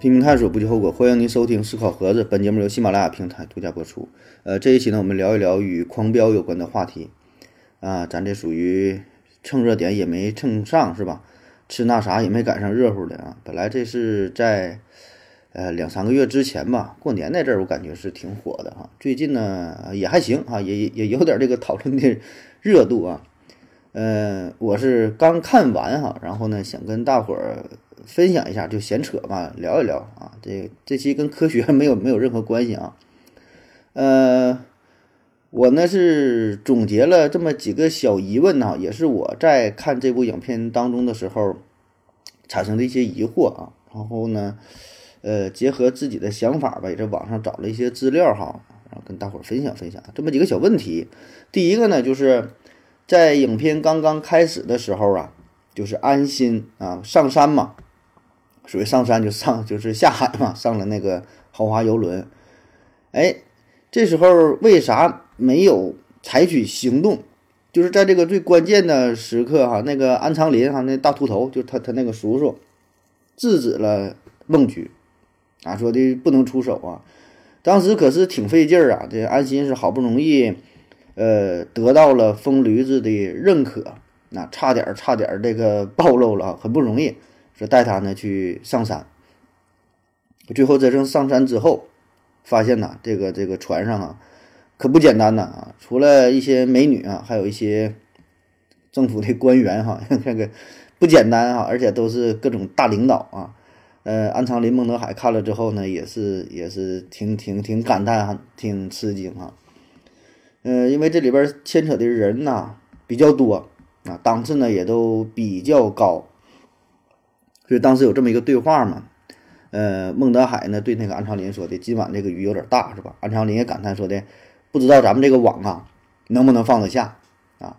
拼命探索，不计后果。欢迎您收听《思考盒子》，本节目由喜马拉雅平台独家播出。呃，这一期呢，我们聊一聊与狂飙有关的话题。啊，咱这属于蹭热点也没蹭上，是吧？吃那啥也没赶上热乎的啊。本来这是在呃两三个月之前吧，过年那阵儿，我感觉是挺火的哈。最近呢也还行啊，也也有点这个讨论的热度啊。呃，我是刚看完哈，然后呢想跟大伙儿。分享一下就闲扯嘛，聊一聊啊。这这期跟科学没有没有任何关系啊。呃，我呢是总结了这么几个小疑问呢，也是我在看这部影片当中的时候产生的一些疑惑啊。然后呢，呃，结合自己的想法吧，也在网上找了一些资料哈，然后跟大伙儿分享分享这么几个小问题。第一个呢，就是在影片刚刚开始的时候啊，就是安心啊上山嘛。属于上山就上 就是下海嘛，上了那个豪华游轮，哎，这时候为啥没有采取行动？就是在这个最关键的时刻哈，那个安长林哈那大秃头就他他那个叔叔制止了孟菊啊，说的不能出手啊。当时可是挺费劲儿啊，这安心是好不容易呃得到了疯驴子的认可，那差点差点这个暴露了，很不容易。说带他呢去上山，最后真正上山之后，发现呐，这个这个船上啊，可不简单呐啊！除了一些美女啊，还有一些政府的官员哈，这个不简单啊，而且都是各种大领导啊。呃，安长林、孟德海看了之后呢，也是也是挺挺挺感叹，挺吃惊哈。呃，因为这里边牵扯的人呐比较多啊，档次呢也都比较高。所以当时有这么一个对话嘛，呃，孟德海呢对那个安长林说的：“今晚这个鱼有点大，是吧？”安长林也感叹说的：“不知道咱们这个网啊能不能放得下啊？”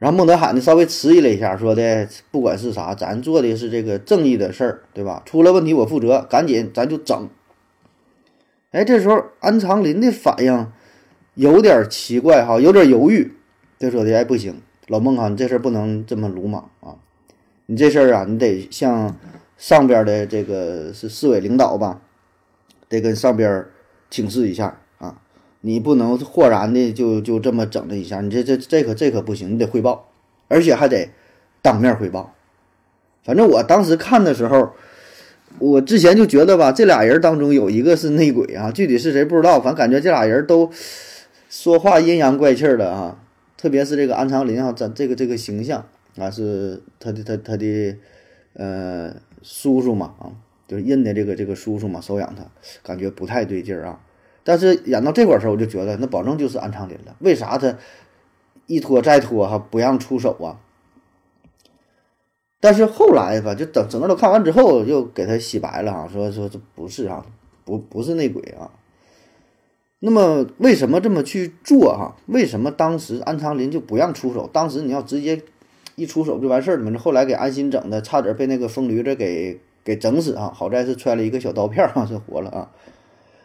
然后孟德海呢稍微迟疑了一下，说的：“不管是啥，咱做的是这个正义的事儿，对吧？出了问题我负责，赶紧咱就整。”哎，这时候安长林的反应有点奇怪哈，有点犹豫，就说的：“哎，不行，老孟啊，你这事儿不能这么鲁莽啊。”你这事儿啊，你得向上边的这个是市委领导吧，得跟上边请示一下啊。你不能豁然的就就这么整了一下，你这这这可这可不行，你得汇报，而且还得当面汇报。反正我当时看的时候，我之前就觉得吧，这俩人当中有一个是内鬼啊，具体是谁不知道，反正感觉这俩人都说话阴阳怪气的啊，特别是这个安长林啊，这这个这个形象。啊，是他的他他的，呃，叔叔嘛，啊，就是认的这个这个叔叔嘛，收养他，感觉不太对劲儿啊。但是演到这块儿时候，我就觉得那保证就是安长林了。为啥他一拖再拖哈，不让出手啊？但是后来吧，就等整个都看完之后，又给他洗白了哈，说说这不是啊，不不是内鬼啊。那么为什么这么去做哈？为什么当时安长林就不让出手？当时你要直接。一出手就完事儿了嘛？这后来给安心整的，差点被那个疯驴子给给整死啊！好在是揣了一个小刀片儿，是活了啊。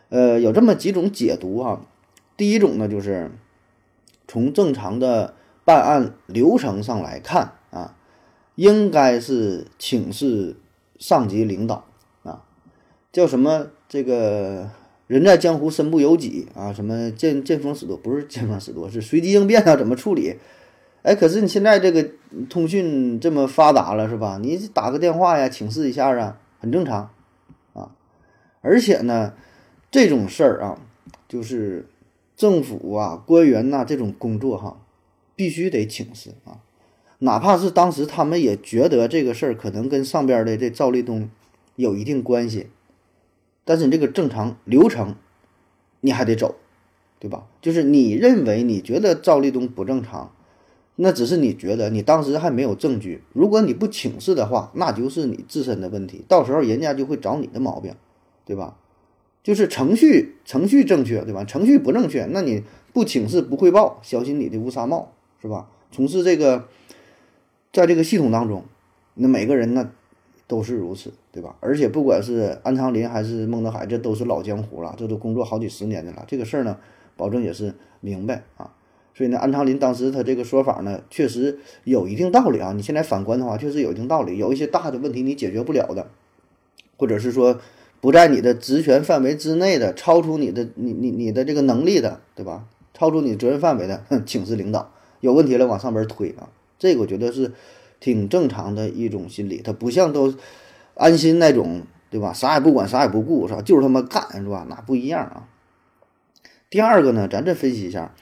呃，有这么几种解读啊。第一种呢，就是从正常的办案流程上来看啊，应该是请示上级领导啊，叫什么这个人在江湖身不由己啊，什么见见风使舵，不是见风使舵，是随机应变啊，怎么处理？哎，可是你现在这个通讯这么发达了，是吧？你打个电话呀，请示一下啊，很正常啊。而且呢，这种事儿啊，就是政府啊、官员呐这种工作哈，必须得请示啊。哪怕是当时他们也觉得这个事儿可能跟上边的这赵立东有一定关系，但是你这个正常流程你还得走，对吧？就是你认为你觉得赵立东不正常。那只是你觉得，你当时还没有证据。如果你不请示的话，那就是你自身的问题，到时候人家就会找你的毛病，对吧？就是程序程序正确，对吧？程序不正确，那你不请示不汇报，小心你的乌纱帽，是吧？从事这个，在这个系统当中，那每个人呢都是如此，对吧？而且不管是安长林还是孟德海，这都是老江湖了，这都工作好几十年的了，这个事儿呢，保证也是明白啊。所以呢，安长林当时他这个说法呢，确实有一定道理啊。你现在反观的话，确实有一定道理。有一些大的问题你解决不了的，或者是说不在你的职权范围之内的，超出你的你你你的这个能力的，对吧？超出你责任范围的，哼，请示领导，有问题了往上边推啊，这个我觉得是挺正常的一种心理，他不像都安心那种，对吧？啥也不管，啥也不顾，是吧？就是他妈干，是吧？那不一样啊。第二个呢，咱再分析一下，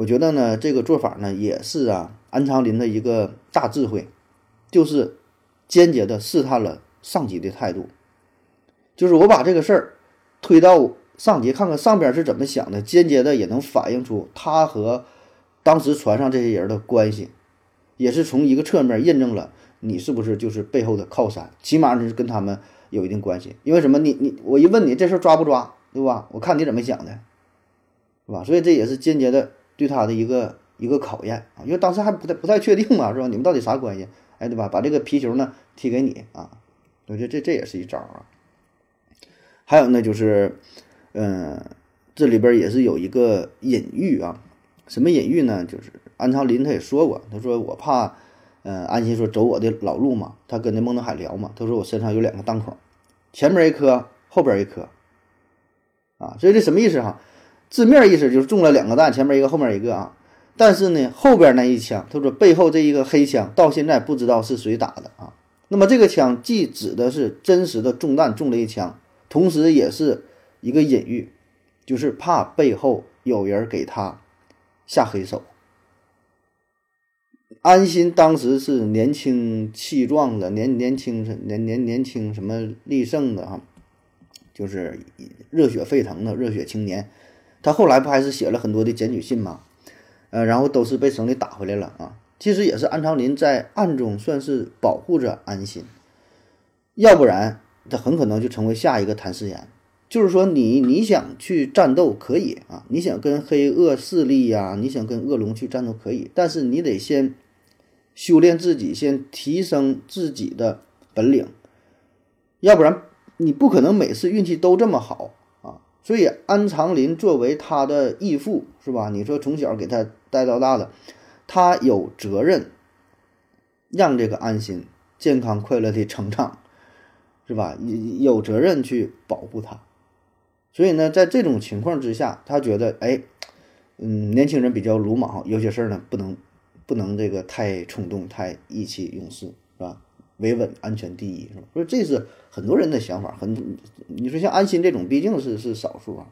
我觉得呢，这个做法呢也是啊，安长林的一个大智慧，就是间接的试探了上级的态度，就是我把这个事儿推到。上级看看上边是怎么想的，间接的也能反映出他和当时船上这些人的关系，也是从一个侧面印证了你是不是就是背后的靠山，起码是跟他们有一定关系。因为什么？你你我一问你这事抓不抓，对吧？我看你怎么想的，是吧？所以这也是间接的对他的一个一个考验啊。因为当时还不太不太确定嘛，是吧？你们到底啥关系？哎，对吧？把这个皮球呢踢给你啊，我觉得这这也是一招啊。还有呢，就是。嗯，这里边也是有一个隐喻啊，什么隐喻呢？就是安长林他也说过，他说我怕，嗯，安心说走我的老路嘛，他跟那孟德海聊嘛，他说我身上有两个弹孔，前面一颗，后边一颗，啊，所以这什么意思哈？字面意思就是中了两个弹，前面一个，后面一个啊，但是呢，后边那一枪，他说背后这一个黑枪到现在不知道是谁打的啊，那么这个枪既指的是真实的中弹中了一枪，同时也是。一个隐喻，就是怕背后有人给他下黑手。安心当时是年轻气壮的，年年轻年年年轻什么力盛的哈，就是热血沸腾的热血青年。他后来不还是写了很多的检举信吗？呃，然后都是被省里打回来了啊。其实也是安长林在暗中算是保护着安心，要不然他很可能就成为下一个谭世岩。就是说，你你想去战斗可以啊，你想跟黑恶势力呀，你想跟恶龙去战斗可以，但是你得先修炼自己，先提升自己的本领，要不然你不可能每次运气都这么好。所以安长林作为他的义父，是吧？你说从小给他带到大的，他有责任让这个安心健康快乐的成长，是吧？有有责任去保护他。所以呢，在这种情况之下，他觉得，哎，嗯，年轻人比较鲁莽，有些事儿呢，不能，不能这个太冲动，太意气用事，是吧？维稳安全第一，是吧？所以这是很多人的想法，很，你说像安心这种，毕竟是是少数啊。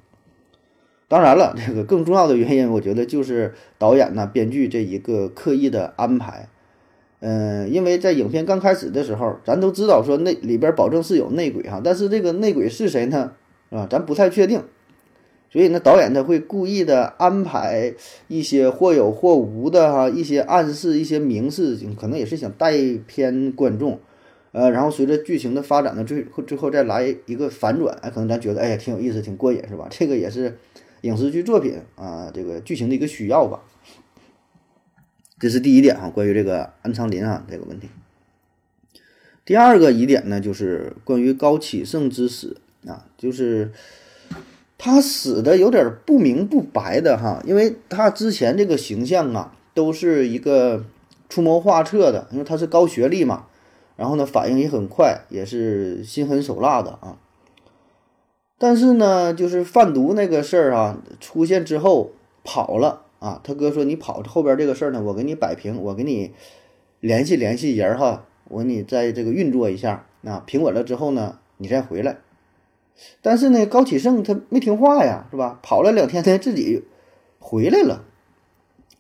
当然了，这个更重要的原因，我觉得就是导演呢、编剧这一个刻意的安排。嗯，因为在影片刚开始的时候，咱都知道说那里边保证是有内鬼哈，但是这个内鬼是谁呢？啊，咱不太确定，所以呢，导演他会故意的安排一些或有或无的哈一些暗示、一些明示，可能也是想带偏观众，呃，然后随着剧情的发展呢，最后最后再来一个反转，哎，可能咱觉得哎呀挺有意思、挺过瘾，是吧？这个也是影视剧作品啊，这个剧情的一个需要吧。这是第一点哈，关于这个安昌林啊这个问题。第二个疑点呢，就是关于高启盛之死。啊，就是他死的有点不明不白的哈，因为他之前这个形象啊，都是一个出谋划策的，因为他是高学历嘛，然后呢反应也很快，也是心狠手辣的啊。但是呢，就是贩毒那个事儿啊，出现之后跑了啊，他哥说你跑后边这个事儿呢，我给你摆平，我给你联系联系人哈，我给你在这个运作一下，啊，平稳了之后呢，你再回来。但是呢，高启盛他没听话呀，是吧？跑了两天，他自己回来了。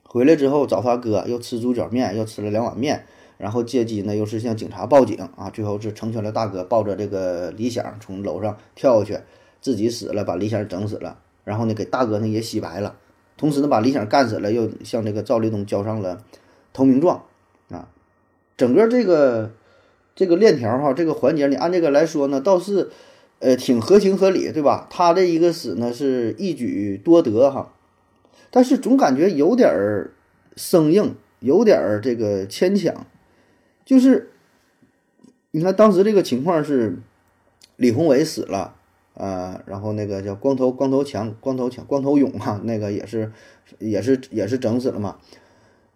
回来之后找他哥，又吃猪脚面，又吃了两碗面，然后借机呢，又是向警察报警啊。最后是成全了大哥，抱着这个李想从楼上跳下去，自己死了，把李想整死了。然后呢，给大哥呢也洗白了，同时呢，把李想干死了，又向这个赵立东交上了投名状啊。整个这个这个链条哈，这个环节，你按这个来说呢，倒是。呃，挺合情合理，对吧？他这一个死呢，是一举多得哈，但是总感觉有点儿生硬，有点儿这个牵强。就是你看当时这个情况是李宏伟死了啊，然后那个叫光头光头强、光头强、光头勇啊，那个也是也是也是整死了嘛。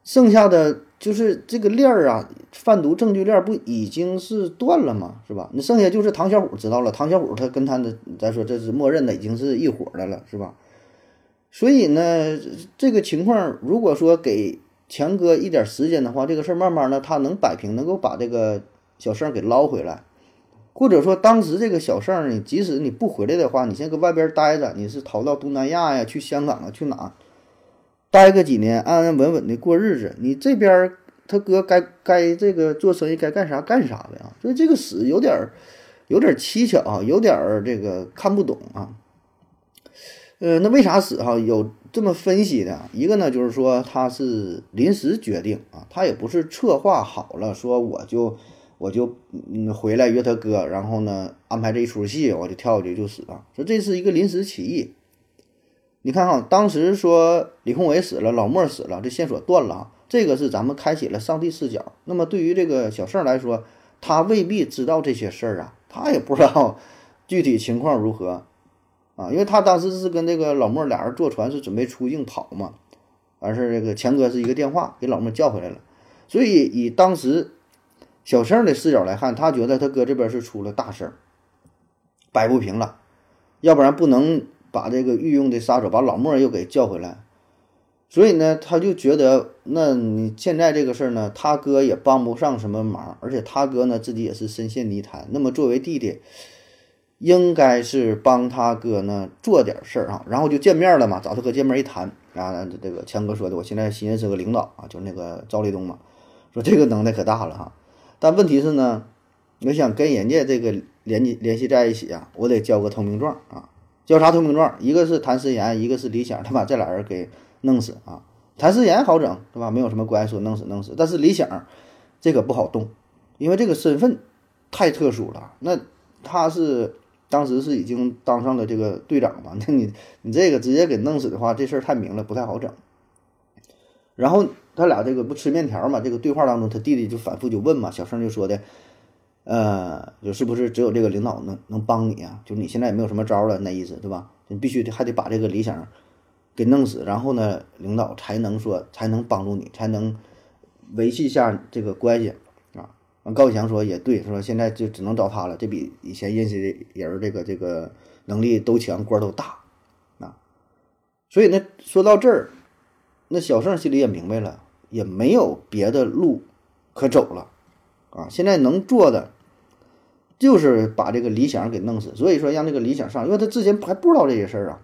剩下的就是这个链儿啊，贩毒证据链不已经是断了吗？是吧？那剩下就是唐小虎知道了，唐小虎他跟他的咱说这是默认的，已经是一伙的了，是吧？所以呢，这个情况如果说给强哥一点时间的话，这个事儿慢慢的他能摆平，能够把这个小盛给捞回来。或者说，当时这个小盛呢，即使你不回来的话，你先搁外边待着，你是逃到东南亚呀，去香港啊，去哪待个几年，安安稳稳的过日子。你这边他哥该该这个做生意该干啥干啥的啊。所以这个死有点儿有点蹊跷啊，有点儿这个看不懂啊。呃，那为啥死哈？有这么分析的，一个呢就是说他是临时决定啊，他也不是策划好了，说我就。我就嗯回来约他哥，然后呢安排这一出戏，我就跳下去就死了。说这是一个临时起意。你看哈，当时说李宏伟死了，老莫死了，这线索断了，这个是咱们开启了上帝视角。那么对于这个小盛来说，他未必知道这些事儿啊，他也不知道 具体情况如何啊，因为他当时是跟这个老莫俩人坐船是准备出境跑嘛，完事儿这个强哥是一个电话给老莫叫回来了，所以以当时。小盛的视角来看，他觉得他哥这边是出了大事儿，摆不平了，要不然不能把这个御用的杀手把老莫又给叫回来。所以呢，他就觉得，那你现在这个事儿呢，他哥也帮不上什么忙，而且他哥呢自己也是深陷泥潭。那么作为弟弟，应该是帮他哥呢做点事儿啊。然后就见面了嘛，找他哥见面一谈啊，这个强哥说的，我现在新认识个领导啊，就是那个赵立东嘛，说这个能耐可大了哈。但问题是呢，我想跟人家这个联系联系在一起啊，我得交个投名状啊。交叉投名状？一个是谭思妍，一个是李想，他把这俩人给弄死啊。谭思妍好整，对吧？没有什么关系，说弄死弄死。但是李想这个不好动，因为这个身份太特殊了。那他是当时是已经当上了这个队长嘛？那你你这个直接给弄死的话，这事儿太明了，不太好整。然后。他俩这个不吃面条嘛？这个对话当中，他弟弟就反复就问嘛，小胜就说的，呃，就是不是只有这个领导能能帮你啊？就你现在也没有什么招了，那意思对吧？你必须得还得把这个理想给弄死，然后呢，领导才能说才能帮助你，才能维系一下这个关系啊。高启强说也对，说现在就只能找他了，这比以前认识的人这个这个能力都强，官都大啊。所以呢，说到这儿。那小盛心里也明白了，也没有别的路可走了，啊，现在能做的就是把这个李想给弄死。所以说让这个李想上，因为他之前还不知道这些事儿啊。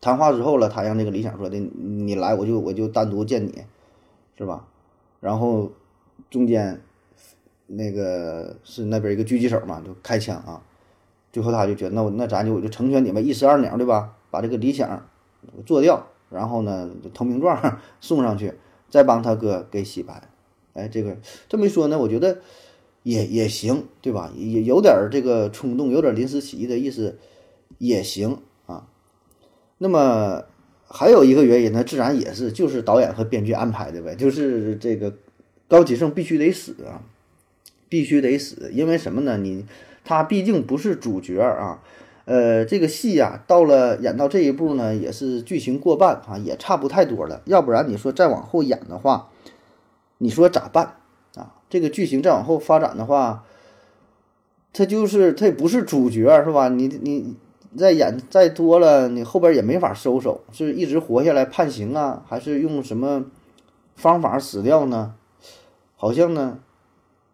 谈话之后了，他让这个李想说的，你来我就我就单独见你，是吧？然后中间那个是那边一个狙击手嘛，就开枪啊。最后他就觉得，那我那咱就我就成全你们一石二鸟，对吧？把这个李想做掉。然后呢，投名状 送上去，再帮他哥给洗白。哎，这个这么一说呢，我觉得也也行，对吧？也有点这个冲动，有点临时起意的意思，也行啊。那么还有一个原因呢，自然也是就是导演和编剧安排的呗，就是这个高启盛必须得死啊，必须得死，因为什么呢？你他毕竟不是主角啊。呃，这个戏呀，到了演到这一步呢，也是剧情过半啊，也差不太多了。要不然你说再往后演的话，你说咋办啊？这个剧情再往后发展的话，他就是他也不是主角是吧？你你再演再多了，你后边也没法收手，是一直活下来判刑啊，还是用什么方法死掉呢？好像呢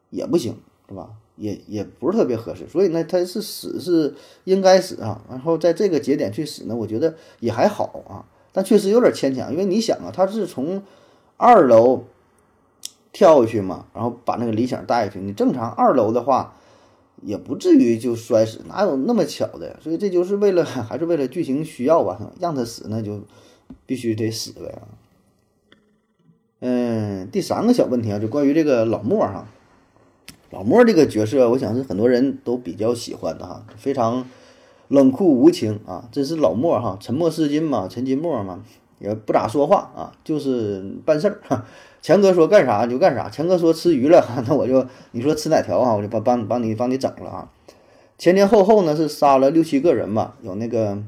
也不行，是吧？也也不是特别合适，所以呢，他是死是应该死啊，然后在这个节点去死呢，我觉得也还好啊，但确实有点牵强，因为你想啊，他是从二楼跳下去嘛，然后把那个李想带下去，你正常二楼的话也不至于就摔死，哪有那么巧的？所以这就是为了 还是为了剧情需要吧，让他死那就必须得死呗啊。嗯，第三个小问题啊，就关于这个老莫哈。老莫这个角色，我想是很多人都比较喜欢的哈，非常冷酷无情啊，这是老莫哈，沉默是金嘛，陈金默嘛，也不咋说话啊，就是办事儿哈。强哥说干啥就干啥，强哥说吃鱼了，那我就你说吃哪条啊，我就帮帮帮你帮你整了啊。前前后后呢是杀了六七个人吧，有那个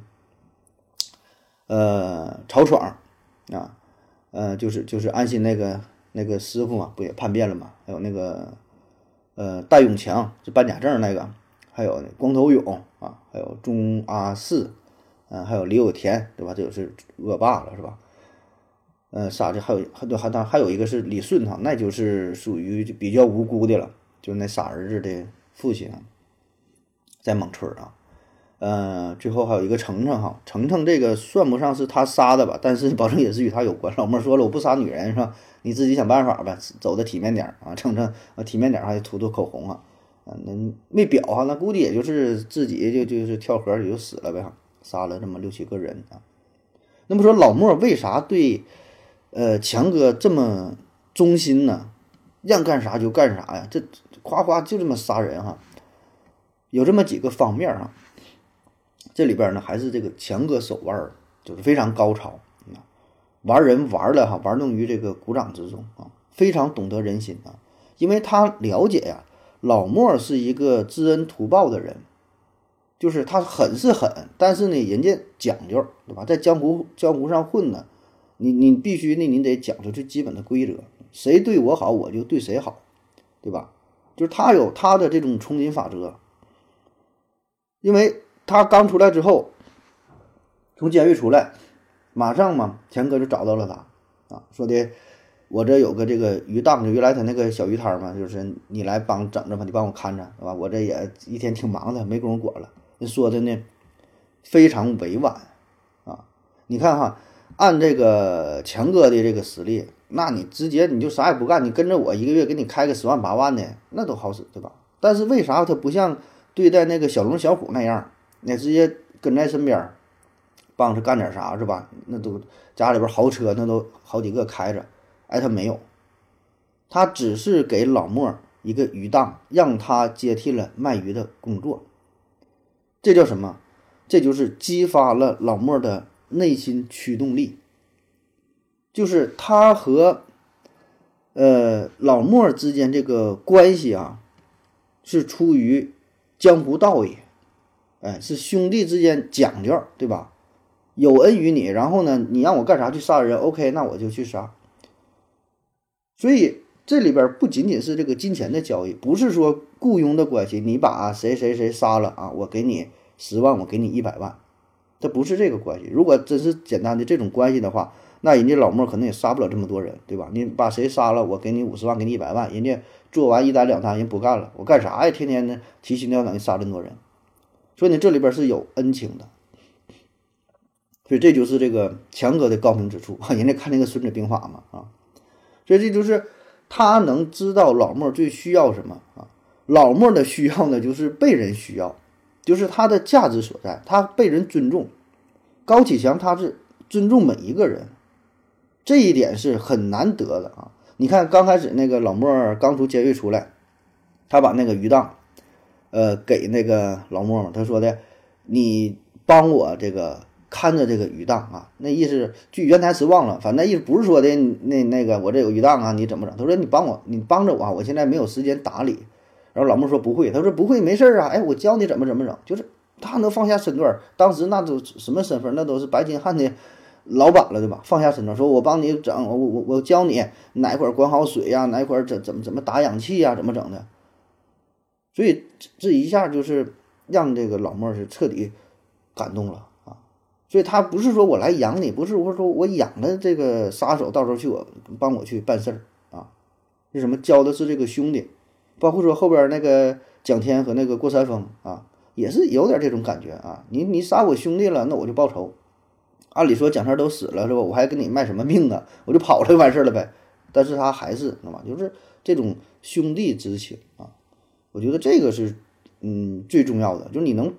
呃曹闯啊，呃，就是就是安心那个那个师傅嘛，不也叛变了嘛？还有那个呃戴永强是办假证那个，还有光头勇啊，还有钟阿四，嗯，还有李有田，对吧？这就是恶霸了，是吧？呃，杀的还有还对，还当还有一个是李顺哈，那就是属于比较无辜的了，就是那傻儿子的父亲，在蒙村啊。呃，最后还有一个程程哈，程程这个算不上是他杀的吧，但是保证也是与他有关。老莫说了，我不杀女人是吧？你自己想办法呗，走的体面点啊。程程啊，体面点还涂涂口红啊，啊，那没表哈，那估计也就是自己就就是跳河里就死了呗，杀了这么六七个人啊。那么说老莫为啥对呃强哥这么忠心呢？让干啥就干啥呀？这夸夸就这么杀人哈？有这么几个方面哈。这里边呢，还是这个强哥手腕就是非常高超啊，玩人玩的哈，玩弄于这个股掌之中啊，非常懂得人心啊，因为他了解呀，老莫是一个知恩图报的人，就是他狠是狠，但是呢，人家讲究，对吧？在江湖江湖上混呢，你你必须呢，你得讲出最基本的规则，谁对我好，我就对谁好，对吧？就是他有他的这种丛林法则，因为。他刚出来之后，从监狱出来，马上嘛，钱哥就找到了他，啊，说的我这有个这个鱼档，就原来他那个小鱼摊嘛，就是你来帮整着吧，你帮我看着，是吧？我这也一天挺忙的，没工夫管了。说的呢非常委婉，啊，你看哈，按这个强哥的这个实力，那你直接你就啥也不干，你跟着我一个月给你开个十万八万的，那都好使，对吧？但是为啥他不像对待那个小龙小虎那样？那直接跟在身边，帮着干点啥是吧？那都家里边豪车那都好几个开着，哎，他没有，他只是给老莫一个鱼档，让他接替了卖鱼的工作。这叫什么？这就是激发了老莫的内心驱动力。就是他和呃老莫之间这个关系啊，是出于江湖道义。哎，是兄弟之间讲究，对吧？有恩于你，然后呢，你让我干啥去杀人？OK，那我就去杀。所以这里边不仅仅是这个金钱的交易，不是说雇佣的关系。你把谁谁谁杀了啊，我给你十万，我给你一百万，这不是这个关系。如果真是简单的这种关系的话，那人家老莫可能也杀不了这么多人，对吧？你把谁杀了，我给你五十万，给你一百万，人家做完一单两单，人不干了，我干啥呀？天天的提心吊胆的杀这么多人。所以呢，这里边是有恩情的，所以这就是这个强哥的高明之处！人家看那个《孙子兵法》嘛啊，所以这就是他能知道老莫最需要什么啊。老莫的需要呢，就是被人需要，就是他的价值所在，他被人尊重。高启强他是尊重每一个人，这一点是很难得的啊！你看刚开始那个老莫刚从监狱出来，他把那个鱼档。呃，给那个老莫嘛，他说的，你帮我这个看着这个鱼档啊，那意思据原台词忘了，反正意思不是说的那那个我这有鱼档啊，你怎么整？他说你帮我，你帮着我，我现在没有时间打理。然后老莫说不会，他说不会，没事啊，哎，我教你怎么怎么整，就是他能放下身段，当时那都什么身份？那都是白金汉的老板了，对吧？放下身段，说我帮你整，我我我教你哪块管好水呀，哪块怎怎么怎么打氧气呀，怎么整的。所以这一下就是让这个老莫是彻底感动了啊！所以他不是说我来养你，不是我说我养了这个杀手，到时候去我帮我去办事儿啊。是什么教的是这个兄弟，包括说后边那个蒋天和那个郭山峰啊，也是有点这种感觉啊。你你杀我兄弟了，那我就报仇。按理说蒋天都死了是吧？我还跟你卖什么命啊？我就跑了就完事儿了呗。但是他还是那么就是这种兄弟之情啊。我觉得这个是，嗯，最重要的，就是你能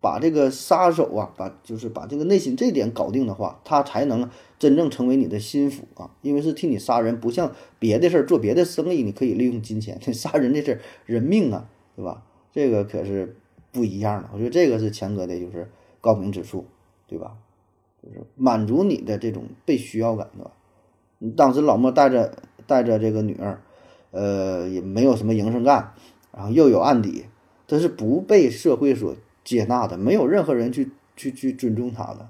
把这个杀手啊，把就是把这个内心这点搞定的话，他才能真正成为你的心腹啊，因为是替你杀人，不像别的事儿做别的生意，你可以利用金钱，这 杀人这事人命啊，对吧？这个可是不一样的。我觉得这个是强哥的就是高明之处，对吧？就是满足你的这种被需要感，对吧？当时老莫带着带着这个女儿。呃，也没有什么营生干，然后又有案底，他是不被社会所接纳的，没有任何人去去去尊重他的。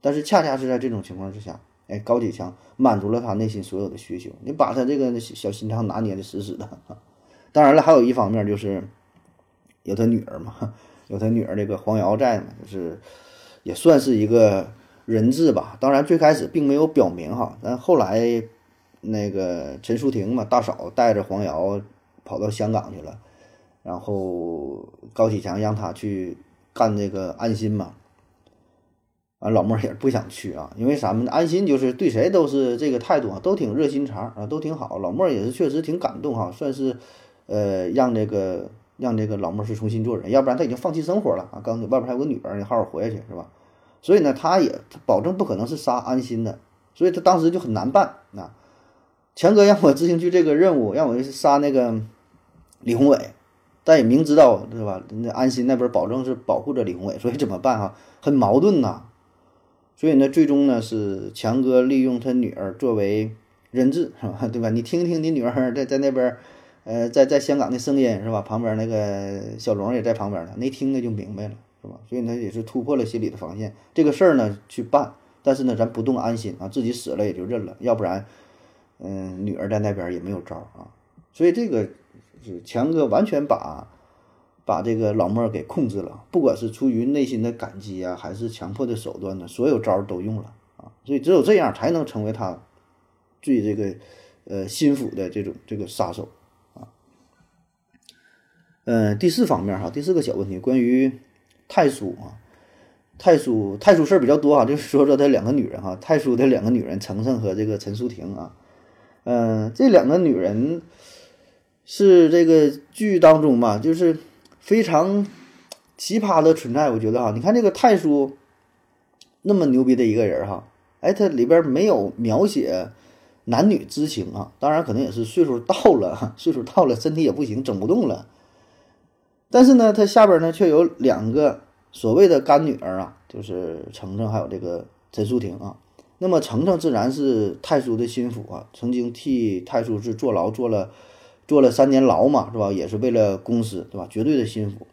但是恰恰是在这种情况之下，哎，高启强满足了他内心所有的需求，你把他这个小心肠拿捏的死死的。当然了，还有一方面就是有他女儿嘛，有他女儿这个黄瑶在嘛，就是也算是一个人质吧。当然最开始并没有表明哈，但后来那个陈淑婷嘛，大嫂带着黄瑶跑到香港去了，然后高启强让他去干这个安心嘛。啊，老莫也不想去啊，因为咱们？安心就是对谁都是这个态度啊，都挺热心肠啊，都挺好。老莫也是确实挺感动哈，算是呃让这个让这个老莫是重新做人，要不然他已经放弃生活了啊。刚外边还有个女儿，你好好活下去是吧？所以呢，他也他保证不可能是杀安心的，所以他当时就很难办啊。强哥让我执行去这个任务，让我杀那个李宏伟，但也明知道是吧？那安心那边保证是保护着李宏伟，所以怎么办啊？很矛盾呐。所以呢，最终呢是强哥利用他女儿作为人质，是吧？对吧？你听听你女儿在在那边，呃，在在香港的声音，是吧？旁边那个小龙也在旁边呢，那听的就明白了，是吧？所以他也是突破了心理的防线，这个事儿呢去办，但是呢，咱不动安心啊，自己死了也就认了，要不然，嗯，女儿在那边也没有招啊。所以这个是强哥完全把。把这个老莫给控制了，不管是出于内心的感激啊，还是强迫的手段呢，所有招都用了啊，所以只有这样才能成为他最这个呃心腹的这种这个杀手嗯，第四方面哈，第四个小问题，关于太叔啊，太叔太叔事儿比较多啊，就是说说他两个女人哈，太叔的两个女人程程和这个陈淑婷啊，嗯，这两个女人是这个剧当中嘛，就是。非常奇葩的存在，我觉得哈，你看这个太叔那么牛逼的一个人哈，哎，他里边没有描写男女之情啊，当然可能也是岁数到了，岁数到了，身体也不行，整不动了。但是呢，他下边呢却有两个所谓的干女儿啊，就是程程还有这个陈淑婷啊。那么程程自然是太叔的心腹啊，曾经替太叔是坐牢坐了。坐了三年牢嘛，是吧？也是为了公司，对吧？绝对的心腹。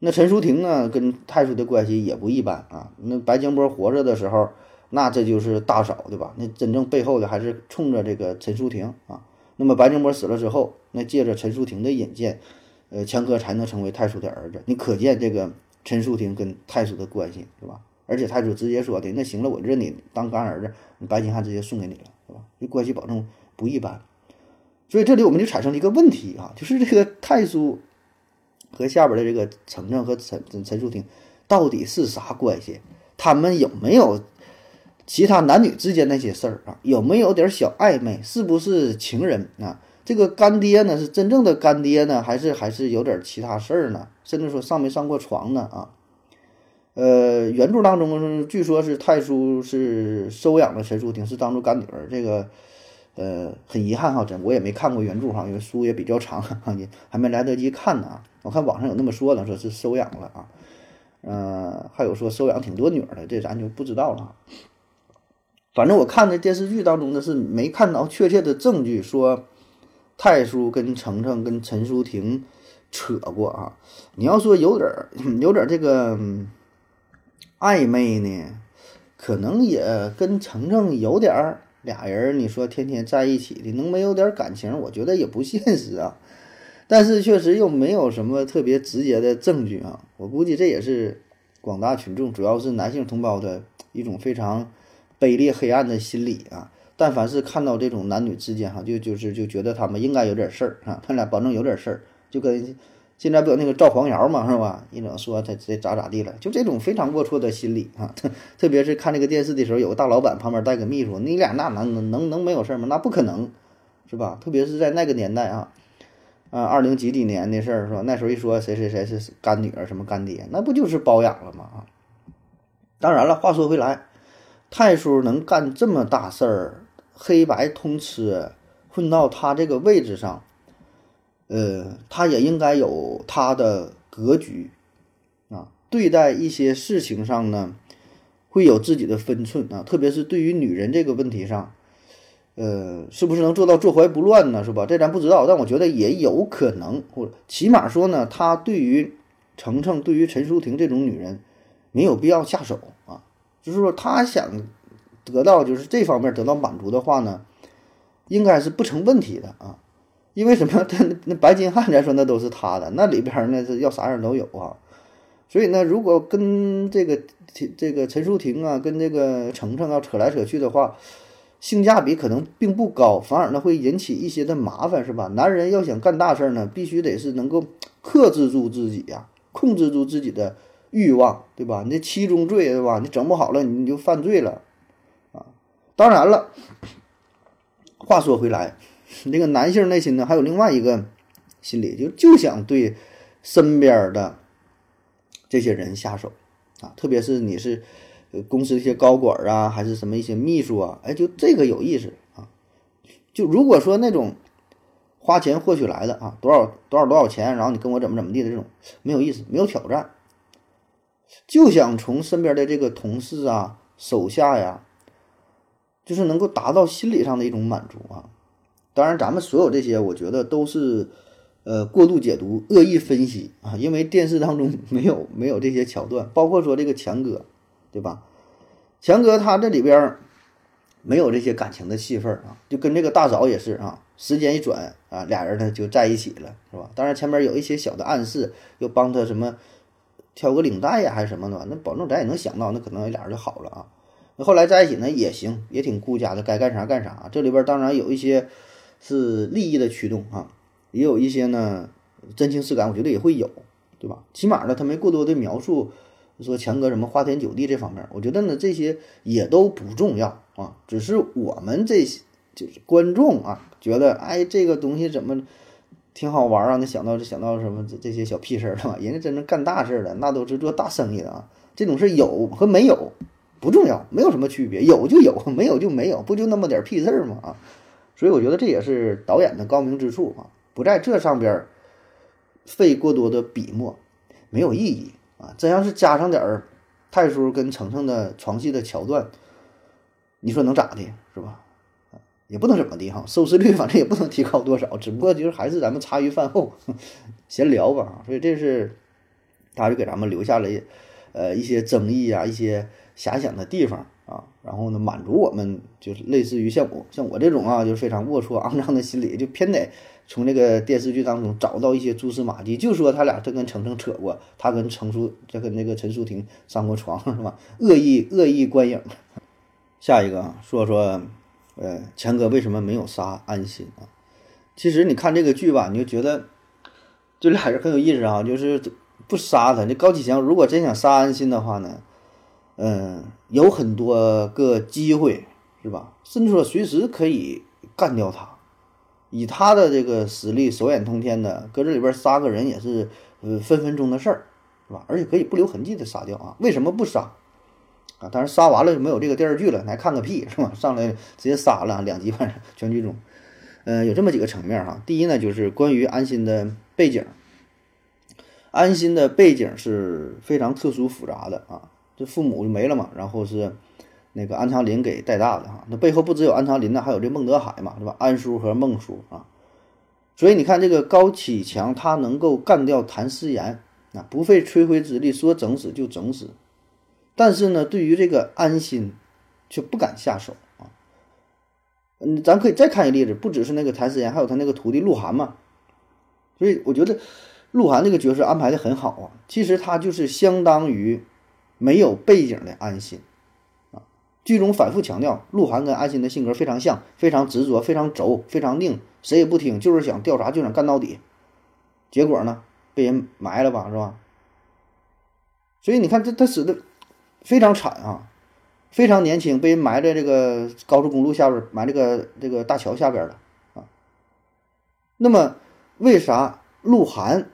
那陈淑婷呢，跟太叔的关系也不一般啊。那白江波活着的时候，那这就是大嫂，对吧？那真正背后的还是冲着这个陈淑婷啊。那么白江波死了之后，那借着陈淑婷的引荐，呃，强哥才能成为太叔的儿子。你可见这个陈淑婷跟太叔的关系，是吧？而且太叔直接说的，那行了，我认你当干儿子，你白金汉直接送给你了，是吧？这关系保证不一般。所以这里我们就产生了一个问题啊，就是这个太叔和下边的这个程程和陈陈淑婷到底是啥关系？他们有没有其他男女之间那些事儿啊？有没有点小暧昧？是不是情人啊？这个干爹呢是真正的干爹呢，还是还是有点其他事儿呢？甚至说上没上过床呢？啊？呃，原著当中据说是太叔是收养了陈淑婷，是当做干女儿，这个。呃，很遗憾哈，真我也没看过原著哈，因为书也比较长，也还没来得及看呢。我看网上有那么说的，说是收养了啊，嗯，还有说收养挺多女儿的，这咱就不知道了。反正我看的电视剧当中呢，是没看到确切的证据说太叔跟程程跟陈淑婷扯过啊。你要说有点有点这个暧昧呢，可能也跟程程有点儿。俩人，你说天天在一起的，能没有点感情？我觉得也不现实啊。但是确实又没有什么特别直接的证据啊。我估计这也是广大群众，主要是男性同胞的一种非常卑劣黑暗的心理啊。但凡是看到这种男女之间哈，就就是就觉得他们应该有点事儿啊，他俩保证有点事儿，就跟。现在不有那个赵黄瑶嘛，是吧？一整说他这咋咋地了，就这种非常龌龊的心理啊！特 特别是看这个电视的时候，有个大老板旁边带个秘书，你俩那能能能能没有事儿吗？那不可能，是吧？特别是在那个年代啊，啊，二零几几年的事儿是吧？那时候一说谁谁谁是干女儿什么干爹，那不就是包养了吗？啊！当然了，话说回来，太叔能干这么大事儿，黑白通吃，混到他这个位置上。呃，他也应该有他的格局啊，对待一些事情上呢，会有自己的分寸啊，特别是对于女人这个问题上，呃，是不是能做到坐怀不乱呢？是吧？这咱不知道，但我觉得也有可能，或者起码说呢，他对于程程、对于陈淑婷这种女人，没有必要下手啊，就是说他想得到就是这方面得到满足的话呢，应该是不成问题的啊。因为什么？他那白金汉咱说那都是他的，那里边呢是要啥样都有啊。所以呢，如果跟这个这个陈淑婷啊，跟这个程程啊扯来扯去的话，性价比可能并不高，反而呢会引起一些的麻烦，是吧？男人要想干大事呢，必须得是能够克制住自己呀，控制住自己的欲望，对吧？你这七宗罪，对吧？你整不好了，你就犯罪了。当然了，话说回来。那个男性内心呢，还有另外一个心理，就就想对身边的这些人下手啊，特别是你是公司一些高管啊，还是什么一些秘书啊，哎，就这个有意思啊。就如果说那种花钱获取来的啊，多少多少多少钱，然后你跟我怎么怎么地的这种没有意思，没有挑战，就想从身边的这个同事啊、手下呀，就是能够达到心理上的一种满足啊。当然，咱们所有这些，我觉得都是，呃，过度解读、恶意分析啊。因为电视当中 没有没有这些桥段，包括说这个强哥，对吧？强哥他这里边没有这些感情的戏份啊，就跟这个大嫂也是啊。时间一转啊，俩人呢就在一起了，是吧？当然前面有一些小的暗示，又帮他什么挑个领带呀，还是什么的，那保证咱也能想到，那可能俩人就好了啊。后来在一起呢也行，也挺顾家的，该干啥干啥。这里边当然有一些。是利益的驱动啊，也有一些呢真情实感，我觉得也会有，对吧？起码呢，他没过多的描述说强哥什么花天酒地这方面，我觉得呢这些也都不重要啊，只是我们这些就是观众啊，觉得哎这个东西怎么挺好玩啊？你想到想到什么这这些小屁事儿了吧？人家真正干大事的，那都是做大生意的啊，这种事有和没有不重要，没有什么区别，有就有，没有就没有，不就那么点屁事儿吗？啊？所以我觉得这也是导演的高明之处啊，不在这上边费过多的笔墨，没有意义啊。真要是加上点儿太叔跟程程的床戏的桥段，你说能咋的，是吧？也不能怎么的哈，收视率反正也不能提高多少，只不过就是还是咱们茶余饭后 闲聊吧。所以这是他就给咱们留下了呃一些争议啊，一些遐想的地方。啊，然后呢，满足我们就是类似于像我像我这种啊，就是非常龌龊肮脏的心理，就偏得从这个电视剧当中找到一些蛛丝马迹，就说他俩这跟程程扯过，他跟程淑这跟那个陈淑婷上过床是吧？恶意恶意观影。下一个啊，说说，呃，强哥为什么没有杀安心啊？其实你看这个剧吧，你就觉得这俩人很有意思啊，就是不杀他。那高启强如果真想杀安心的话呢？嗯，有很多个机会，是吧？甚至说随时可以干掉他，以他的这个实力，手眼通天的，搁这里边杀个人也是呃分分钟的事儿，是吧？而且可以不留痕迹的杀掉啊？为什么不杀啊？当然杀完了就没有这个电视剧了，还看个屁，是吧？上来直接杀了，两极分全剧终。嗯，有这么几个层面哈。第一呢，就是关于安心的背景，安心的背景是非常特殊复杂的啊。这父母就没了嘛，然后是那个安长林给带大的哈，那背后不只有安长林呢，还有这孟德海嘛，是吧？安叔和孟叔啊，所以你看这个高启强他能够干掉谭思言啊，不费吹灰之力，说整死就整死，但是呢，对于这个安心却不敢下手啊。嗯，咱可以再看一例子，不只是那个谭思言，还有他那个徒弟鹿晗嘛。所以我觉得鹿晗这个角色安排的很好啊，其实他就是相当于。没有背景的安心，啊，剧中反复强调，鹿晗跟安心的性格非常像，非常执着，非常轴，非常拧，谁也不听，就是想调查，就想干到底。结果呢，被人埋了吧，是吧？所以你看，他他死的非常惨啊，非常年轻，被人埋在这个高速公路下边，埋这个这个大桥下边了啊。那么，为啥鹿晗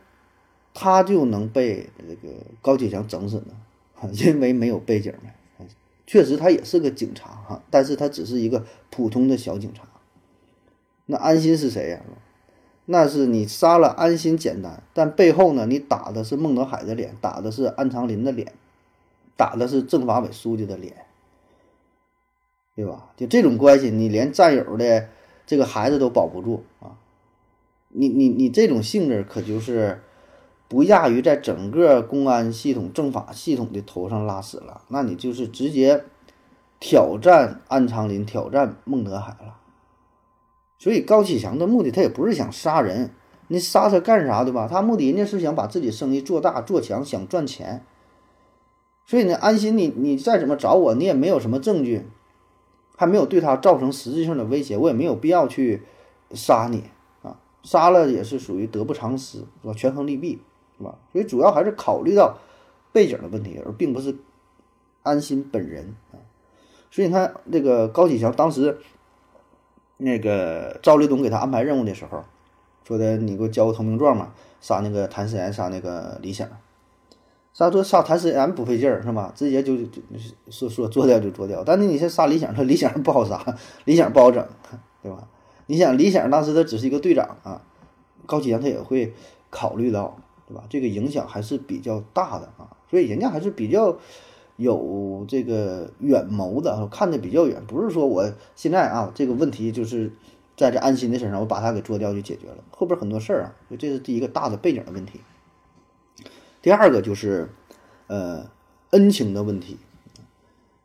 他就能被这个高启强整死呢？因为没有背景呗，确实他也是个警察哈，但是他只是一个普通的小警察。那安心是谁呀？那是你杀了安心简单，但背后呢，你打的是孟德海的脸，打的是安长林的脸，打的是政法委书记的脸，对吧？就这种关系，你连战友的这个孩子都保不住啊！你你你这种性质可就是。不亚于在整个公安系统、政法系统的头上拉屎了，那你就是直接挑战安长林，挑战孟德海了。所以高启强的目的，他也不是想杀人，你杀他干啥，对吧？他目的人家是想把自己生意做大做强，想赚钱。所以呢，安心，你你再怎么找我，你也没有什么证据，还没有对他造成实质性的威胁，我也没有必要去杀你啊。杀了也是属于得不偿失，是吧？权衡利弊，是吧？所以主要还是考虑到背景的问题，而并不是安心本人啊。所以你看，这个高启强当时。那个赵立东给他安排任务的时候，说的你给我交个投名状嘛，杀那个谭思妍，杀那个李想，杀说杀谭思妍不费劲儿是吧？直接就就说说做掉就做掉。但是你先杀李想，他李想不好杀，李想不好整，对吧？你想李想当时他只是一个队长啊，高启强他也会考虑到，这个影响还是比较大的啊，所以人家还是比较。有这个远谋的，看的比较远，不是说我现在啊这个问题就是在这安心的身上，我把他给做掉就解决了。后边很多事儿啊，这是第一个大的背景的问题。第二个就是呃恩情的问题，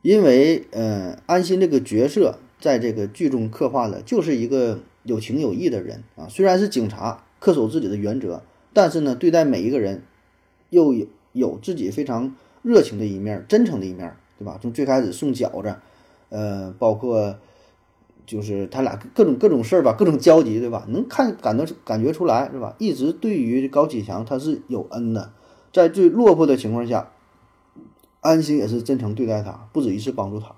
因为呃安心这个角色在这个剧中刻画的就是一个有情有义的人啊，虽然是警察，恪守自己的原则，但是呢对待每一个人又有有自己非常。热情的一面，真诚的一面，对吧？从最开始送饺子，呃，包括就是他俩各种各种事儿吧，各种交集，对吧？能看感到感觉出来，是吧？一直对于高启强他是有恩的，在最落魄的情况下，安心也是真诚对待他，不止一次帮助他。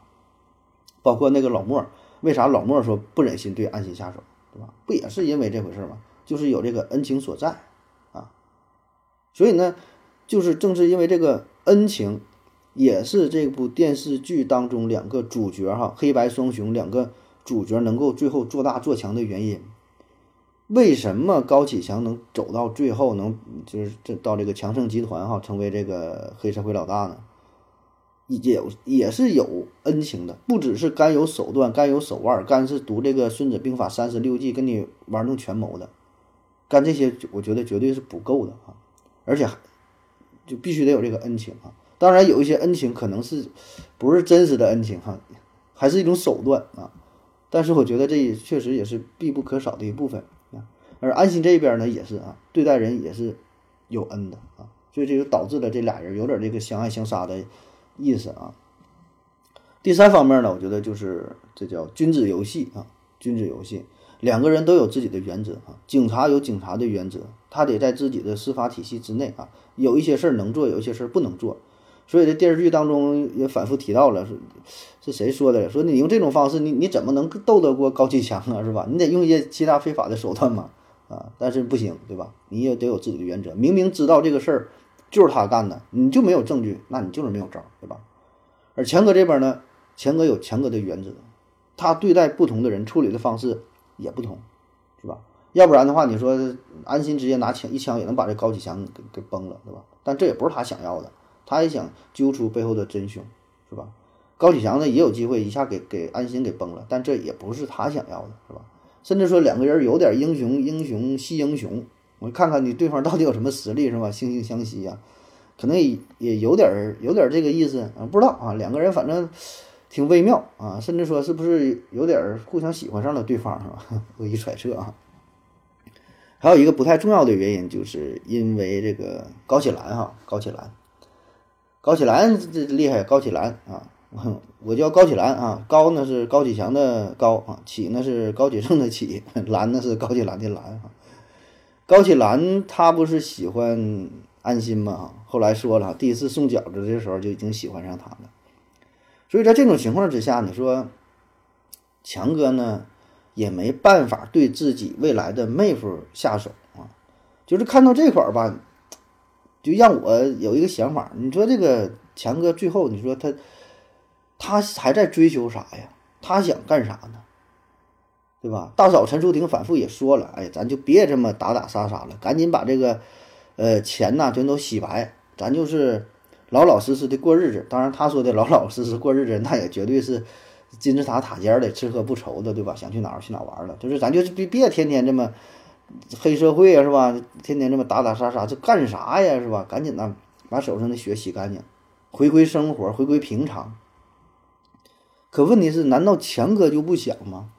包括那个老莫，为啥老莫说不忍心对安心下手，对吧？不也是因为这回事吗？就是有这个恩情所在。所以呢，就是正是因为这个。恩情，也是这部电视剧当中两个主角哈，黑白双雄两个主角能够最后做大做强的原因。为什么高启强能走到最后，能就是这到这个强盛集团哈，成为这个黑社会老大呢？也也是有恩情的，不只是干有手段，干有手腕，干是读这个《孙子兵法》三十六计，跟你玩弄权谋的，干这些我觉得绝对是不够的啊，而且。就必须得有这个恩情啊！当然，有一些恩情可能是不是真实的恩情哈，还是一种手段啊。但是我觉得这也确实也是必不可少的一部分啊。而安心这边呢，也是啊，对待人也是有恩的啊，所以这就导致了这俩人有点这个相爱相杀的意思啊。第三方面呢，我觉得就是这叫君子游戏啊，君子游戏。两个人都有自己的原则啊，警察有警察的原则，他得在自己的司法体系之内啊，有一些事儿能做，有一些事儿不能做。所以这电视剧当中也反复提到了，是是谁说的？说你用这种方式，你你怎么能斗得过高启强啊？是吧？你得用一些其他非法的手段嘛啊！但是不行，对吧？你也得有自己的原则。明明知道这个事儿就是他干的，你就没有证据，那你就是没有招，对吧？而强哥这边呢，强哥有强哥的原则，他对待不同的人处理的方式。也不同，是吧？要不然的话，你说安心直接拿枪一枪也能把这高启强给给崩了，对吧？但这也不是他想要的，他也想揪出背后的真凶，是吧？高启强呢也有机会一下给给安心给崩了，但这也不是他想要的，是吧？甚至说两个人有点英雄英雄惜英雄，我看看你对方到底有什么实力，是吧？惺惺相惜呀，可能也也有点有点这个意思啊，不知道啊，两个人反正。挺微妙啊，甚至说是不是有点互相喜欢上了对方是吧？我一揣测啊。还有一个不太重要的原因，就是因为这个高启兰哈，高启兰，高启兰这厉害，高启兰啊，我叫高启兰啊，高呢是高启强的高啊，启呢是高启盛的启，兰呢是高启兰的兰哈。高启兰他不是喜欢安心吗？后来说了，第一次送饺子的时候就已经喜欢上他了。所以在这种情况之下，你说强哥呢也没办法对自己未来的妹夫下手啊，就是看到这块儿吧，就让我有一个想法。你说这个强哥最后，你说他他还在追求啥呀？他想干啥呢？对吧？大嫂陈淑婷反复也说了，哎，咱就别这么打打杀杀了，赶紧把这个呃钱呐全都洗白，咱就是。老老实实的过日子，当然他说的老老实实过日子，那也绝对是金字塔塔尖的，吃喝不愁的，对吧？想去哪儿去哪儿玩了，就是咱就是别别天天这么黑社会啊，是吧？天天这么打打杀杀，这干啥呀，是吧？赶紧的把手上的血洗干净，回归生活，回归平常。可问题是，难道强哥就不想吗？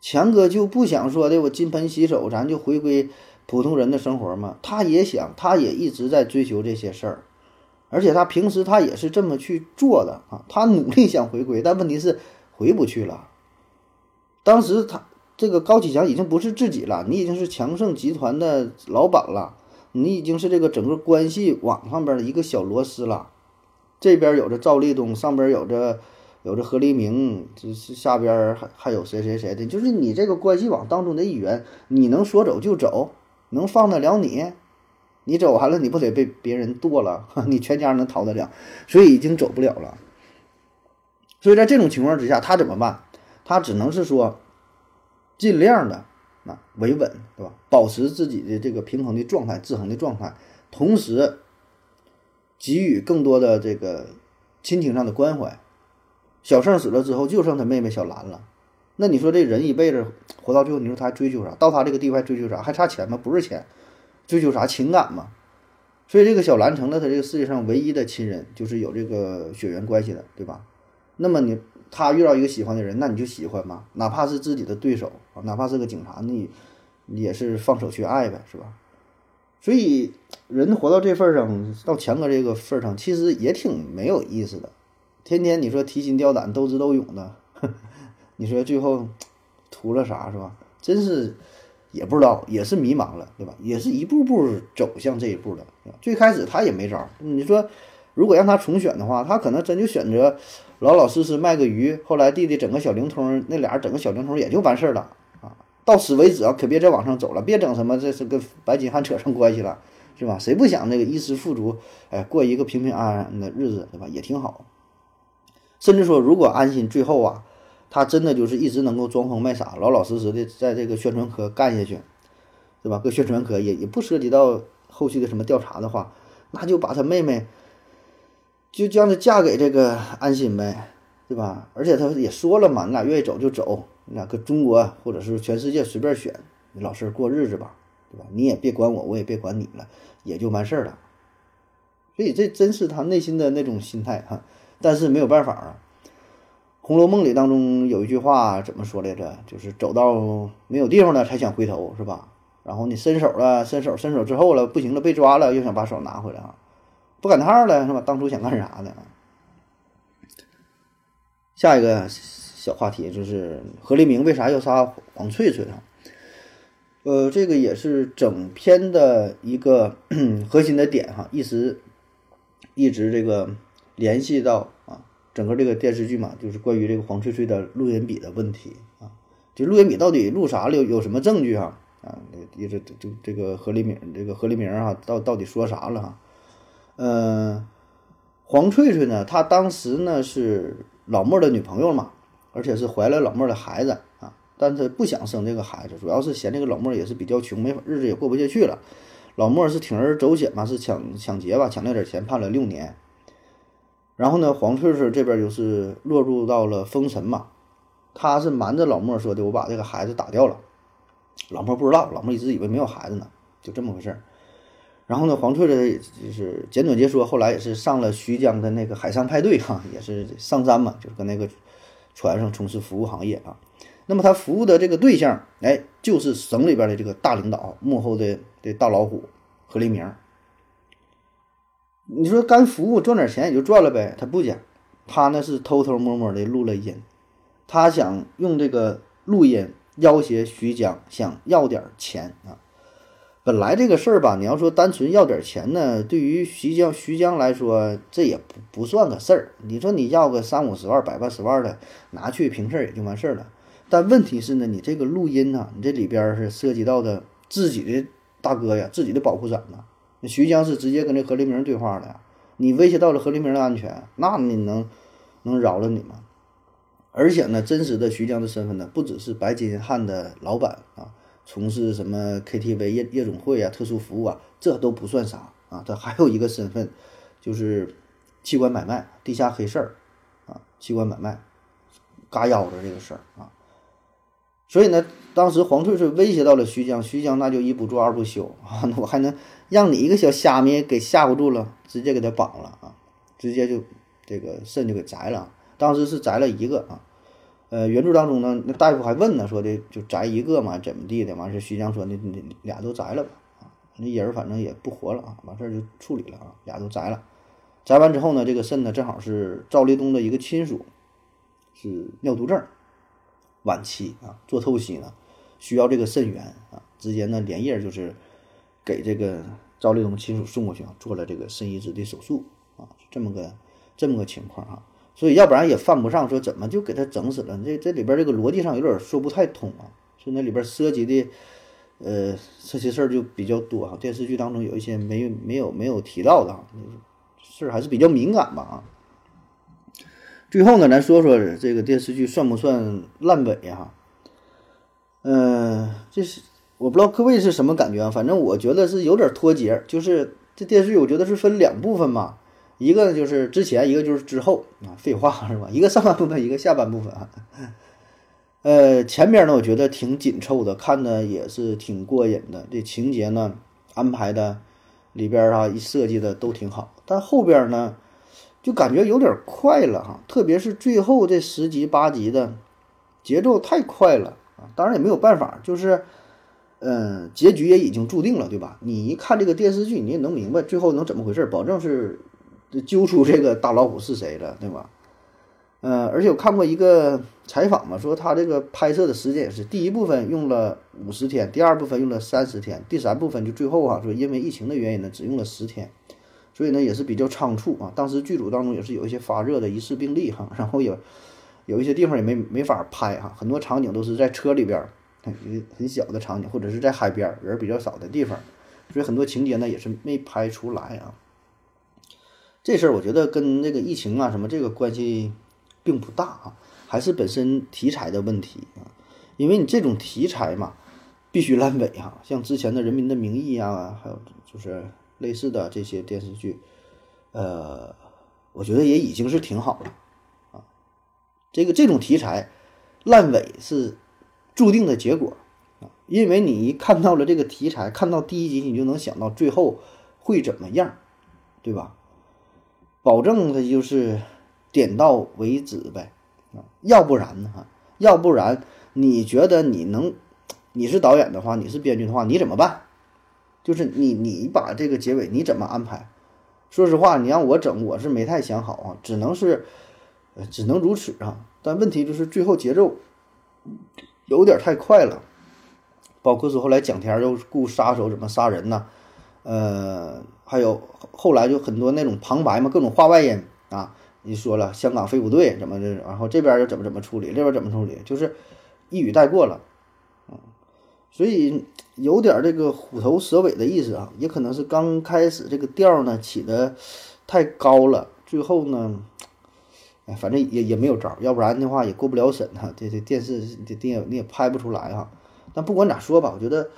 强哥就不想说的，我金盆洗手，咱就回归普通人的生活吗？他也想，他也一直在追求这些事儿，而且他平时他也是这么去做的啊。他努力想回归，但问题是回不去了。当时他这个高启强已经不是自己了，你已经是强盛集团的老板了，你已经是这个整个关系网上边的一个小螺丝了。这边有着赵立东，上边有着。有着何黎明，这是下边还还有谁谁谁的，就是你这个关系网当中的一员，你能说走就走，能放得了你？你走完了，你不得被别人剁了？你全家能逃得了？所以已经走不了了。所以在这种情况之下，他怎么办？他只能是说，尽量的啊维稳，对吧？保持自己的这个平衡的状态、制衡的状态，同时给予更多的这个亲情上的关怀。小胜死了之后，就剩他妹妹小兰了。那你说这人一辈子活到最后，你说他还追求啥？到他这个地位还追求啥？还差钱吗？不是钱，追求啥？情感嘛。所以这个小兰成了他这个世界上唯一的亲人，就是有这个血缘关系的，对吧？那么你他遇到一个喜欢的人，那你就喜欢嘛，哪怕是自己的对手啊，哪怕是个警察，你也是放手去爱呗，是吧？所以人活到这份上，到强哥这个份上，其实也挺没有意思的。天天你说提心吊胆、斗智斗勇的，你说最后图了啥是吧？真是也不知道，也是迷茫了，对吧？也是一步步走向这一步的。最开始他也没招，你说如果让他重选的话，他可能真就选择老老实实卖个鱼。后来弟弟整个小灵通，那俩人整个小灵通也就完事儿了啊。到此为止啊，可别再往上走了，别整什么这是跟白金汉扯上关系了，是吧？谁不想那个衣食富足，哎，过一个平平安安的日子，对吧？也挺好。甚至说，如果安心最后啊，他真的就是一直能够装疯卖傻、老老实实的在这个宣传科干下去，对吧？搁宣传科也也不涉及到后续的什么调查的话，那就把他妹妹就让他嫁给这个安心呗，对吧？而且他也说了嘛，你俩愿意走就走，你俩搁中国或者是全世界随便选，你老实过日子吧，对吧？你也别管我，我也别管你了，也就完事儿了。所以这真是他内心的那种心态哈。但是没有办法啊，《红楼梦》里当中有一句话怎么说来着？就是走到没有地方了才想回头，是吧？然后你伸手了，伸手伸手之后了，不行了，被抓了，又想把手拿回来啊，不赶趟了，是吧？当初想干啥的？下一个小话题就是何立明为啥要杀黄翠翠啊？呃，这个也是整篇的一个 核心的点哈，一直一直这个。联系到，整个这个电视剧嘛，就是关于这个黄翠翠的录音笔的问题啊，就录音笔到底录啥了？有什么证据哈？啊，这这这这个何立明，这个何立明啊，到到底说啥了哈？嗯，黄翠翠呢，她当时呢是老莫的女朋友嘛，而且是怀了老莫的孩子啊，但是不想生这个孩子，主要是嫌这个老莫也是比较穷，没法日子也过不下去了。老莫是铤而走险嘛，是抢抢劫吧，抢那点钱，判了六年。然后呢，黄翠翠这边就是落入到了封神嘛，他是瞒着老莫说的，我把这个孩子打掉了，老莫不知道，老莫一直以为没有孩子呢，就这么回事儿。然后呢，黄翠翠就是简短截说，后来也是上了徐江的那个海上派对哈，也是上山嘛，就是跟那个船上从事服务行业啊。那么他服务的这个对象，哎，就是省里边的这个大领导，幕后的这大老虎何立明。你说干服务赚点钱也就赚了呗，他不讲，他那是偷偷摸摸的录了音，他想用这个录音要挟徐江，想要点钱啊。本来这个事儿吧，你要说单纯要点钱呢，对于徐江徐江来说，这也不不算个事儿。你说你要个三五十万、百八十万的，拿去平事儿也就完事儿了。但问题是呢，你这个录音呢，你这里边是涉及到的自己的大哥呀，自己的保护伞呢。徐江是直接跟这何黎明对话的，你威胁到了何黎明的安全，那你能能饶了你吗？而且呢，真实的徐江的身份呢，不只是白金汉的老板啊，从事什么 KTV 夜夜总会啊、特殊服务啊，这都不算啥啊，他还有一个身份，就是器官买卖、地下黑市儿啊，器官买卖、嘎腰子这个事儿啊。所以呢，当时黄翠翠威胁到了徐江，徐江那就一不做二不休啊，那我还能让你一个小虾米给吓唬住了，直接给他绑了啊，直接就这个肾就给摘了。当时是摘了一个啊。呃，原著当中呢，那大夫还问呢，说的就摘一个嘛，怎么地的？完事徐江说那那俩都摘了吧，啊，那人反正也不活了啊，完事儿就处理了啊，俩都摘了。摘完之后呢，这个肾呢正好是赵立东的一个亲属，是尿毒症，晚期啊，做透析呢需要这个肾源啊，直接呢连夜就是给这个赵立东亲属送过去啊，做了这个肾移植的手术啊，这么个这么个情况啊。所以要不然也犯不上说怎么就给他整死了，这这里边这个逻辑上有点说不太通啊。所以那里边涉及的，呃，这些事儿就比较多哈。电视剧当中有一些没没有没有提到的事儿，还是比较敏感吧啊。最后呢，咱说说这个电视剧算不算烂尾哈？嗯，这是我不知道各位是什么感觉啊，反正我觉得是有点脱节。就是这电视剧，我觉得是分两部分嘛。一个就是之前，一个就是之后啊，废话是吧？一个上半部分，一个下半部分啊。呃，前边呢，我觉得挺紧凑的，看的也是挺过瘾的。这情节呢，安排的里边啊，一设计的都挺好。但后边呢，就感觉有点快了哈，特别是最后这十集八集的节奏太快了啊。当然也没有办法，就是，嗯，结局也已经注定了，对吧？你一看这个电视剧，你也能明白最后能怎么回事，保证是。揪出这个大老虎是谁了，对吧？嗯，而且我看过一个采访嘛，说他这个拍摄的时间也是，第一部分用了五十天，第二部分用了三十天，第三部分就最后啊，说因为疫情的原因呢，只用了十天，所以呢也是比较仓促啊。当时剧组当中也是有一些发热的，疑似病例哈，然后有有一些地方也没没法拍哈，很多场景都是在车里边，一个很小的场景，或者是在海边人比较少的地方，所以很多情节呢也是没拍出来啊。这事儿我觉得跟那个疫情啊什么这个关系并不大啊，还是本身题材的问题啊。因为你这种题材嘛，必须烂尾哈。像之前的《人民的名义》啊，还有就是类似的这些电视剧，呃，我觉得也已经是挺好了啊。这个这种题材烂尾是注定的结果啊，因为你一看到了这个题材，看到第一集，你就能想到最后会怎么样，对吧？保证它就是点到为止呗，啊，要不然呢？要不然你觉得你能，你是导演的话，你是编剧的话，你怎么办？就是你你把这个结尾你怎么安排？说实话，你让我整，我是没太想好啊，只能是，只能如此啊。但问题就是最后节奏有点太快了，包括说后来蒋天又雇杀手怎么杀人呢？呃。还有后来就很多那种旁白嘛，各种话外音啊。你说了香港飞虎队怎么的，然后这边又怎么怎么处理，那边怎么处理，就是一语带过了，啊，所以有点这个虎头蛇尾的意思啊。也可能是刚开始这个调呢起的太高了，最后呢，反正也也没有招，要不然的话也过不了审哈。这这电视这电影你也拍不出来哈。但不管咋说吧，我觉得。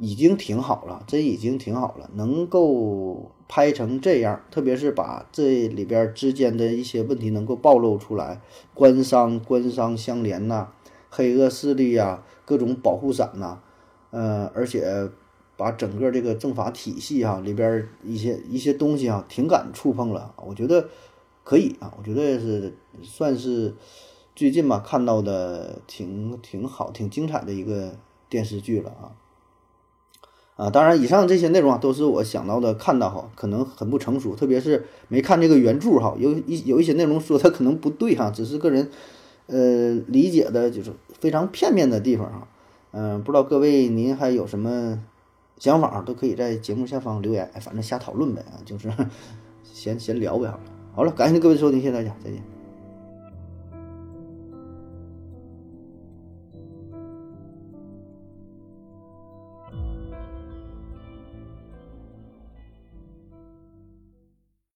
已经挺好了，这已经挺好了，能够拍成这样，特别是把这里边之间的一些问题能够暴露出来，官商官商相连呐，黑恶势力呀，各种保护伞呐，呃，而且把整个这个政法体系哈里边一些一些东西啊，挺敢触碰了，我觉得可以啊，我觉得是算是最近吧看到的挺挺好、挺精彩的一个电视剧了啊。啊，当然，以上这些内容啊，都是我想到的，看到哈，可能很不成熟，特别是没看这个原著哈，有一有一些内容说它可能不对哈，只是个人，呃，理解的就是非常片面的地方哈，嗯，不知道各位您还有什么想法，都可以在节目下方留言，反正瞎讨论呗，就是 闲闲聊呗，好了，感谢各位收听，谢谢大家，再见。